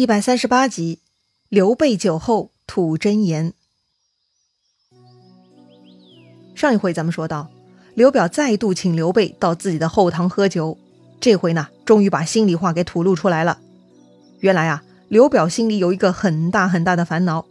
一百三十八集，刘备酒后吐真言。上一回咱们说到，刘表再度请刘备到自己的后堂喝酒，这回呢，终于把心里话给吐露出来了。原来啊，刘表心里有一个很大很大的烦恼，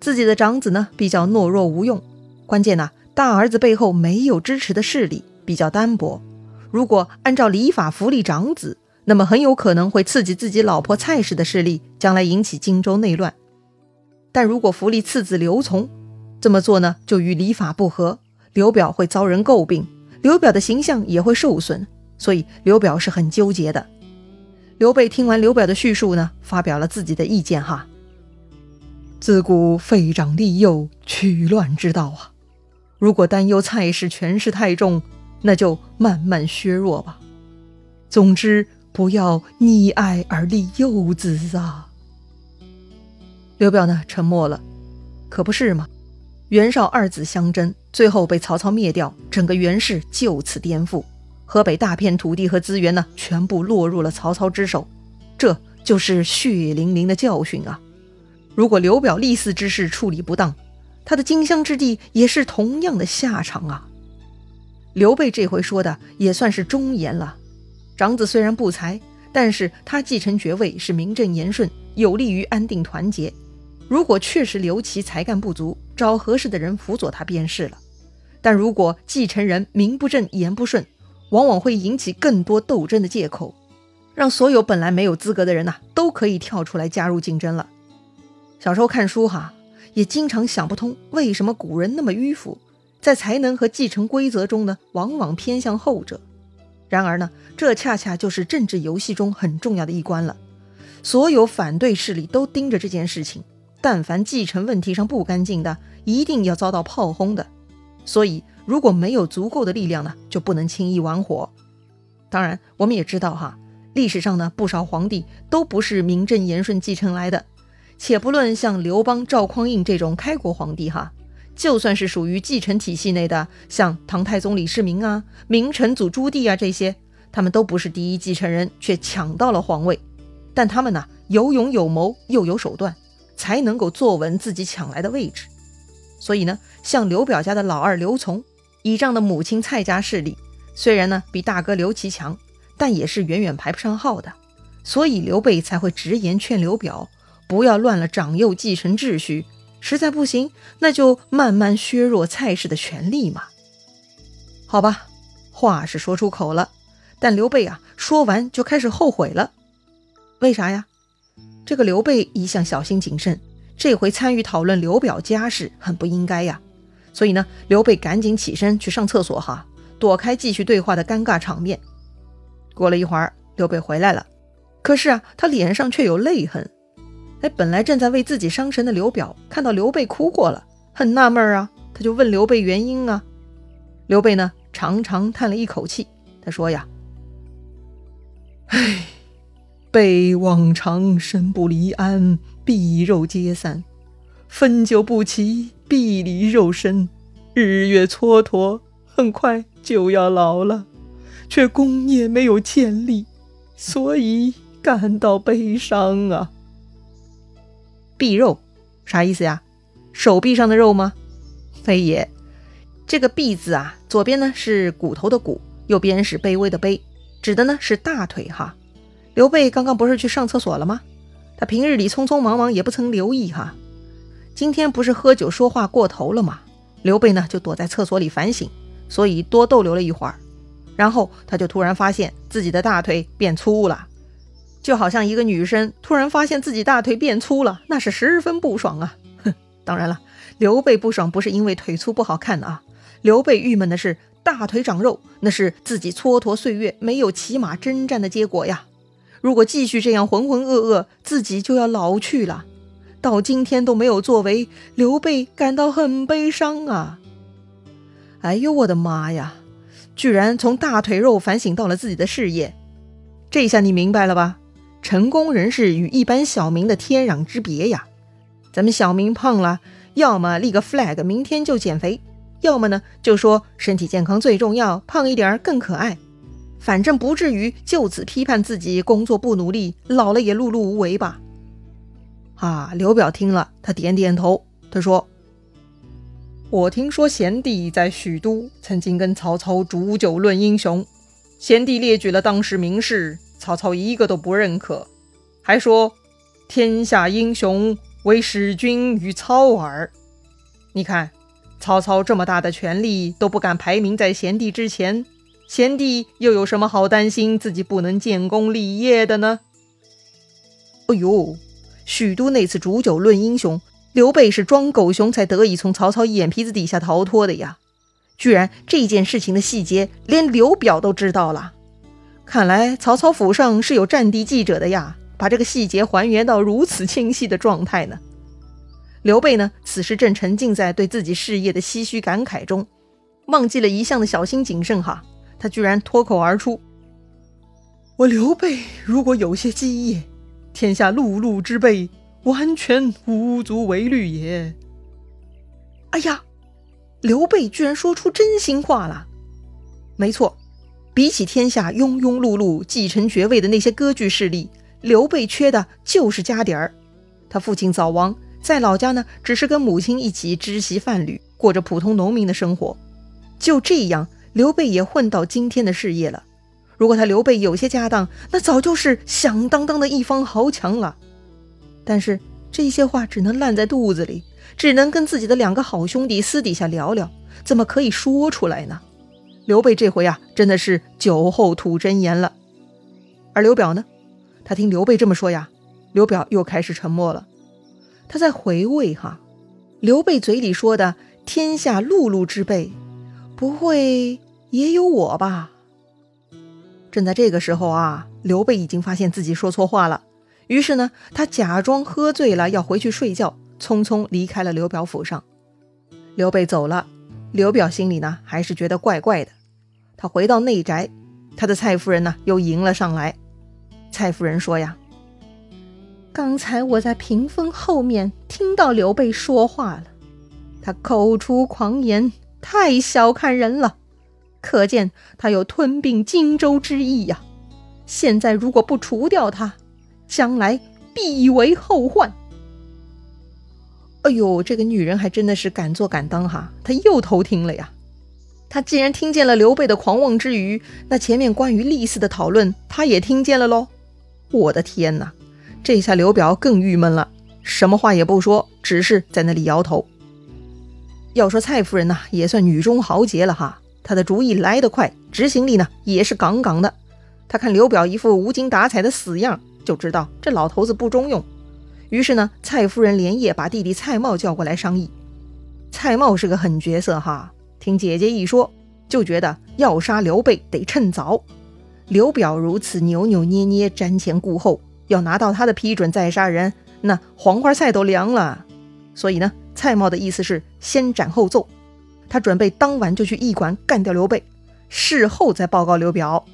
自己的长子呢比较懦弱无用，关键呢，大儿子背后没有支持的势力，比较单薄。如果按照礼法扶立长子，那么很有可能会刺激自己老婆蔡氏的势力，将来引起荆州内乱。但如果扶立次子刘琮，这么做呢，就与礼法不合，刘表会遭人诟病，刘表的形象也会受损，所以刘表是很纠结的。刘备听完刘表的叙述呢，发表了自己的意见哈。自古废长立幼，取乱之道啊！如果担忧蔡氏权势太重，那就慢慢削弱吧。总之。不要溺爱而立幼子啊！刘表呢，沉默了。可不是嘛？袁绍二子相争，最后被曹操灭掉，整个袁氏就此颠覆，河北大片土地和资源呢，全部落入了曹操之手。这就是血淋淋的教训啊！如果刘表立嗣之事处理不当，他的荆襄之地也是同样的下场啊！刘备这回说的也算是忠言了。长子虽然不才，但是他继承爵位是名正言顺，有利于安定团结。如果确实刘琦才干不足，找合适的人辅佐他便是了。但如果继承人名不正言不顺，往往会引起更多斗争的借口，让所有本来没有资格的人呐，都可以跳出来加入竞争了。小时候看书哈，也经常想不通，为什么古人那么迂腐，在才能和继承规则中呢，往往偏向后者。然而呢，这恰恰就是政治游戏中很重要的一关了。所有反对势力都盯着这件事情，但凡继承问题上不干净的，一定要遭到炮轰的。所以，如果没有足够的力量呢，就不能轻易玩火。当然，我们也知道哈，历史上呢，不少皇帝都不是名正言顺继承来的。且不论像刘邦、赵匡胤这种开国皇帝哈。就算是属于继承体系内的，像唐太宗李世民啊、明成祖朱棣啊这些，他们都不是第一继承人，却抢到了皇位。但他们呢，有勇有谋，又有手段，才能够坐稳自己抢来的位置。所以呢，像刘表家的老二刘琮，倚仗的母亲蔡家势力，虽然呢比大哥刘琦强，但也是远远排不上号的。所以刘备才会直言劝刘表，不要乱了长幼继承秩序。实在不行，那就慢慢削弱蔡氏的权力嘛。好吧，话是说出口了，但刘备啊，说完就开始后悔了。为啥呀？这个刘备一向小心谨慎，这回参与讨论刘表家事，很不应该呀。所以呢，刘备赶紧起身去上厕所，哈，躲开继续对话的尴尬场面。过了一会儿，刘备回来了，可是啊，他脸上却有泪痕。哎，本来正在为自己伤神的刘表，看到刘备哭过了，很纳闷啊，他就问刘备原因啊。刘备呢，长长叹了一口气，他说呀：“唉，备往常身不离安，必肉皆散；分久不齐，必离肉身。日月蹉跎，很快就要老了，却功业没有建立，所以感到悲伤啊。”臂肉，啥意思呀？手臂上的肉吗？非也。这个臂字啊，左边呢是骨头的骨，右边是卑微的卑，指的呢是大腿哈。刘备刚刚不是去上厕所了吗？他平日里匆匆忙忙也不曾留意哈。今天不是喝酒说话过头了吗？刘备呢就躲在厕所里反省，所以多逗留了一会儿。然后他就突然发现自己的大腿变粗了。就好像一个女生突然发现自己大腿变粗了，那是十分不爽啊！哼，当然了，刘备不爽不是因为腿粗不好看啊，刘备郁闷的是大腿长肉，那是自己蹉跎岁月没有骑马征战的结果呀。如果继续这样浑浑噩噩，自己就要老去了。到今天都没有作为，刘备感到很悲伤啊！哎呦我的妈呀，居然从大腿肉反省到了自己的事业，这下你明白了吧？成功人士与一般小民的天壤之别呀！咱们小民胖了，要么立个 flag，明天就减肥；要么呢，就说身体健康最重要，胖一点儿更可爱。反正不至于就此批判自己工作不努力，老了也碌碌无为吧？啊，刘表听了，他点点头，他说：“我听说贤弟在许都曾经跟曹操煮酒论英雄，贤弟列举了当时名士，曹操一个都不认可，还说天下英雄唯使君与操耳。你看，曹操这么大的权力都不敢排名在贤弟之前，贤弟又有什么好担心自己不能建功立业的呢？”哎呦！许都那次煮酒论英雄，刘备是装狗熊才得以从曹操眼皮子底下逃脱的呀！居然这件事情的细节连刘表都知道了，看来曹操府上是有战地记者的呀，把这个细节还原到如此清晰的状态呢。刘备呢，此时正沉浸在对自己事业的唏嘘感慨中，忘记了一向的小心谨慎哈，他居然脱口而出：“我刘备如果有些基业。”天下碌碌之辈，完全无足为虑也。哎呀，刘备居然说出真心话了。没错，比起天下庸庸碌碌继承爵位的那些割据势力，刘备缺的就是家底儿。他父亲早亡，在老家呢，只是跟母亲一起织席贩履，过着普通农民的生活。就这样，刘备也混到今天的事业了。如果他刘备有些家当，那早就是响当当的一方豪强了。但是这些话只能烂在肚子里，只能跟自己的两个好兄弟私底下聊聊，怎么可以说出来呢？刘备这回啊，真的是酒后吐真言了。而刘表呢，他听刘备这么说呀，刘表又开始沉默了。他在回味哈，刘备嘴里说的“天下碌碌之辈”，不会也有我吧？正在这个时候啊，刘备已经发现自己说错话了，于是呢，他假装喝醉了要回去睡觉，匆匆离开了刘表府上。刘备走了，刘表心里呢还是觉得怪怪的。他回到内宅，他的蔡夫人呢又迎了上来。蔡夫人说呀：“刚才我在屏风后面听到刘备说话了，他口出狂言，太小看人了。”可见他有吞并荆州之意呀！现在如果不除掉他，将来必为后患。哎呦，这个女人还真的是敢做敢当哈！她又偷听了呀！她既然听见了刘备的狂妄之语，那前面关于立嗣的讨论，她也听见了喽！我的天哪，这下刘表更郁闷了，什么话也不说，只是在那里摇头。要说蔡夫人呐，也算女中豪杰了哈。她的主意来得快，执行力呢也是杠杠的。她看刘表一副无精打采的死样，就知道这老头子不中用。于是呢，蔡夫人连夜把弟弟蔡瑁叫过来商议。蔡瑁是个狠角色哈，听姐姐一说，就觉得要杀刘备得趁早。刘表如此扭扭捏捏、瞻前顾后，要拿到他的批准再杀人，那黄花菜都凉了。所以呢，蔡瑁的意思是先斩后奏。他准备当晚就去驿馆干掉刘备，事后再报告刘表。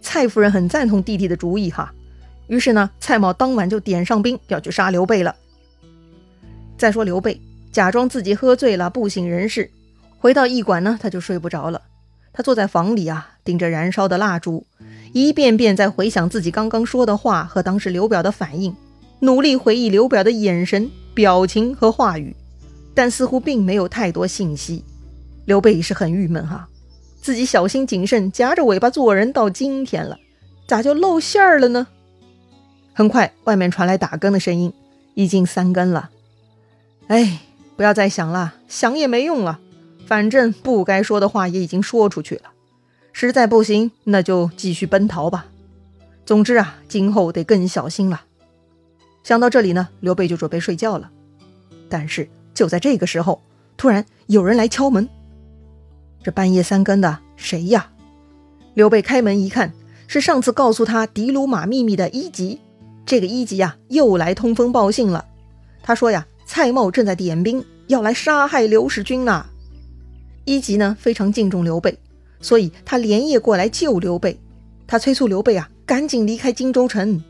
蔡夫人很赞同弟弟的主意哈，于是呢，蔡瑁当晚就点上兵要去杀刘备了。再说刘备假装自己喝醉了不省人事，回到驿馆呢，他就睡不着了。他坐在房里啊，盯着燃烧的蜡烛，一遍遍在回想自己刚刚说的话和当时刘表的反应，努力回忆刘表的眼神、表情和话语，但似乎并没有太多信息。刘备也是很郁闷哈，自己小心谨慎，夹着尾巴做人到今天了，咋就露馅儿了呢？很快，外面传来打更的声音，已经三更了。哎，不要再想了，想也没用了，反正不该说的话也已经说出去了，实在不行，那就继续奔逃吧。总之啊，今后得更小心了。想到这里呢，刘备就准备睡觉了。但是就在这个时候，突然有人来敲门。这半夜三更的，谁呀？刘备开门一看，是上次告诉他的卢马秘密的一级。这个一级呀，又来通风报信了。他说呀，蔡瑁正在点兵，要来杀害刘使君呐。一级呢，非常敬重刘备，所以他连夜过来救刘备。他催促刘备啊，赶紧离开荆州城。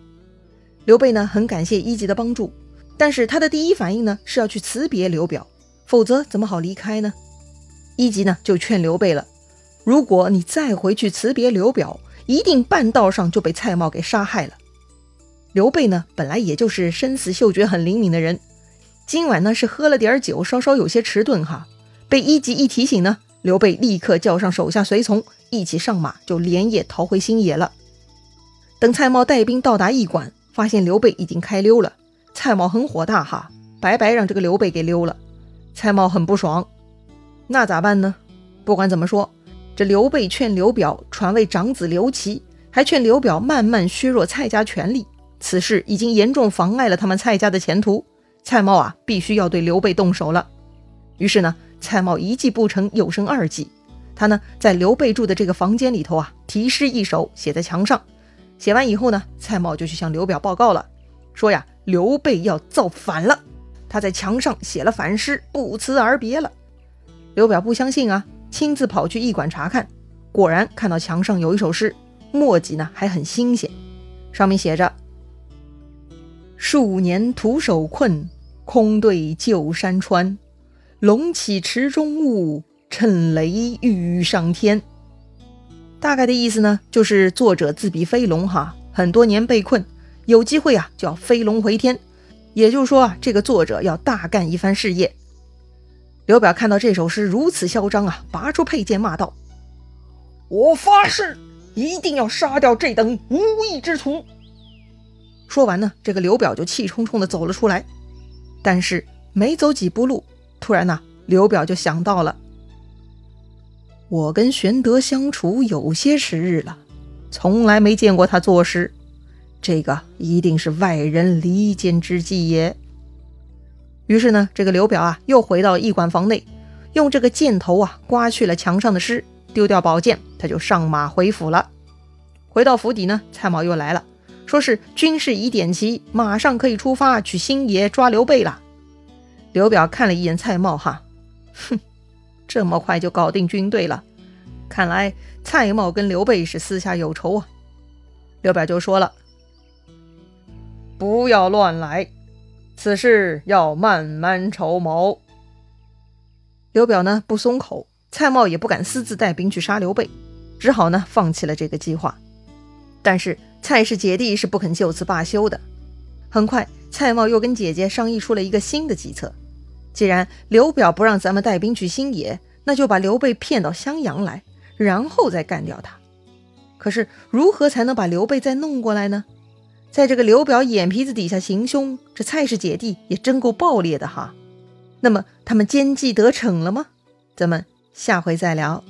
刘备呢，很感谢一级的帮助，但是他的第一反应呢，是要去辞别刘表，否则怎么好离开呢？一级呢就劝刘备了，如果你再回去辞别刘表，一定半道上就被蔡瑁给杀害了。刘备呢，本来也就是生死嗅觉很灵敏的人，今晚呢是喝了点酒，稍稍有些迟钝哈。被一级一提醒呢，刘备立刻叫上手下随从，一起上马，就连夜逃回新野了。等蔡瑁带兵到达驿馆，发现刘备已经开溜了。蔡瑁很火大哈，白白让这个刘备给溜了。蔡瑁很不爽，那咋办呢？不管怎么说，这刘备劝刘表传位长子刘琦，还劝刘表慢慢削弱蔡家权力，此事已经严重妨碍了他们蔡家的前途。蔡瑁啊，必须要对刘备动手了。于是呢，蔡瑁一计不成，又生二计。他呢，在刘备住的这个房间里头啊，题诗一首，写在墙上。写完以后呢，蔡瑁就去向刘表报告了，说呀，刘备要造反了。他在墙上写了反诗，不辞而别了。刘表不相信啊，亲自跑去驿馆查看，果然看到墙上有一首诗，墨迹呢还很新鲜，上面写着：“数年徒手困，空对旧山川。龙起池中物，趁雷欲上天。”大概的意思呢，就是作者自比飞龙哈，很多年被困，有机会啊就要飞龙回天。也就是说啊，这个作者要大干一番事业。刘表看到这首诗如此嚣张啊，拔出佩剑骂道：“我发誓，一定要杀掉这等无义之徒！”说完呢，这个刘表就气冲冲地走了出来。但是没走几步路，突然呢，刘表就想到了。我跟玄德相处有些时日了，从来没见过他作诗，这个一定是外人离间之计也。于是呢，这个刘表啊，又回到驿馆房内，用这个箭头啊刮去了墙上的诗，丢掉宝剑，他就上马回府了。回到府邸呢，蔡瑁又来了，说是军事已点齐，马上可以出发去新野抓刘备了。刘表看了一眼蔡瑁，哈，哼。这么快就搞定军队了，看来蔡瑁跟刘备是私下有仇啊。刘表就说了：“不要乱来，此事要慢慢筹谋。”刘表呢不松口，蔡瑁也不敢私自带兵去杀刘备，只好呢放弃了这个计划。但是蔡氏姐弟是不肯就此罢休的。很快，蔡瑁又跟姐姐商议出了一个新的计策。既然刘表不让咱们带兵去新野，那就把刘备骗到襄阳来，然后再干掉他。可是如何才能把刘备再弄过来呢？在这个刘表眼皮子底下行凶，这蔡氏姐弟也真够暴烈的哈。那么他们奸计得逞了吗？咱们下回再聊。